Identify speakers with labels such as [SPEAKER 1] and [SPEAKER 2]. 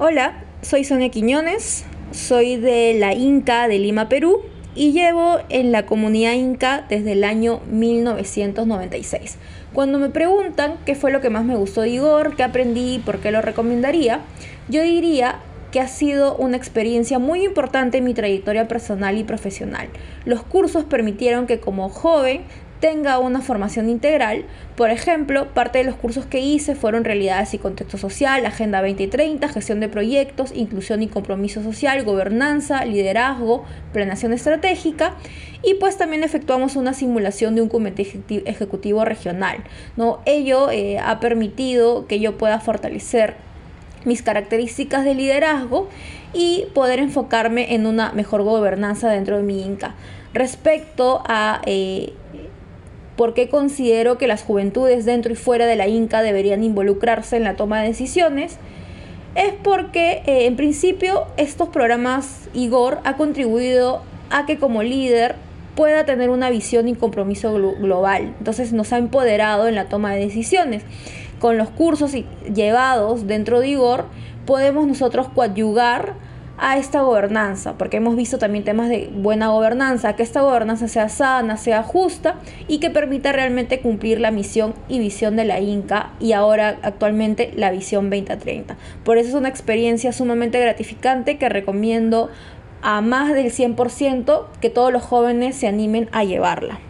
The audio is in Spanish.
[SPEAKER 1] Hola, soy Sonia Quiñones, soy de la Inca de Lima, Perú y llevo en la comunidad Inca desde el año 1996. Cuando me preguntan qué fue lo que más me gustó de Igor, qué aprendí y por qué lo recomendaría, yo diría que ha sido una experiencia muy importante en mi trayectoria personal y profesional. Los cursos permitieron que como joven tenga una formación integral. Por ejemplo, parte de los cursos que hice fueron realidades y contexto social, Agenda 2030, gestión de proyectos, inclusión y compromiso social, gobernanza, liderazgo, planeación estratégica y pues también efectuamos una simulación de un comité ejecutivo regional. ¿no? Ello eh, ha permitido que yo pueda fortalecer mis características de liderazgo y poder enfocarme en una mejor gobernanza dentro de mi INCA. Respecto a eh, por qué considero que las juventudes dentro y fuera de la Inca deberían involucrarse en la toma de decisiones, es porque eh, en principio estos programas Igor ha contribuido a que como líder pueda tener una visión y compromiso global. Entonces nos ha empoderado en la toma de decisiones. Con los cursos llevados dentro de Igor podemos nosotros coadyugar a esta gobernanza, porque hemos visto también temas de buena gobernanza, que esta gobernanza sea sana, sea justa y que permita realmente cumplir la misión y visión de la Inca y ahora actualmente la visión 2030. Por eso es una experiencia sumamente gratificante que recomiendo a más del 100% que todos los jóvenes se animen a llevarla.